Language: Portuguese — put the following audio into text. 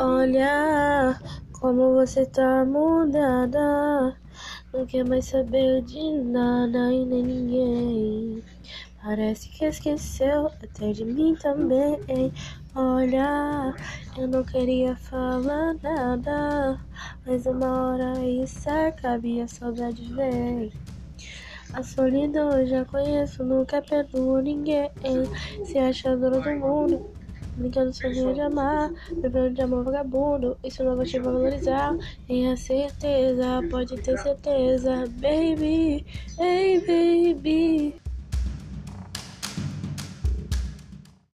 Olha como você tá mudada. Não quer mais saber de nada e nem ninguém. Parece que esqueceu até de mim também. Olha, eu não queria falar nada, mas uma hora isso acaba e a saudade vem. A solidão eu já conheço, nunca perdoo ninguém. Se acha dono do mundo, brincando sozinho de amar, bebendo de amor vagabundo. Isso não vai te valorizar. Tenha certeza, pode ter certeza, baby, hey baby.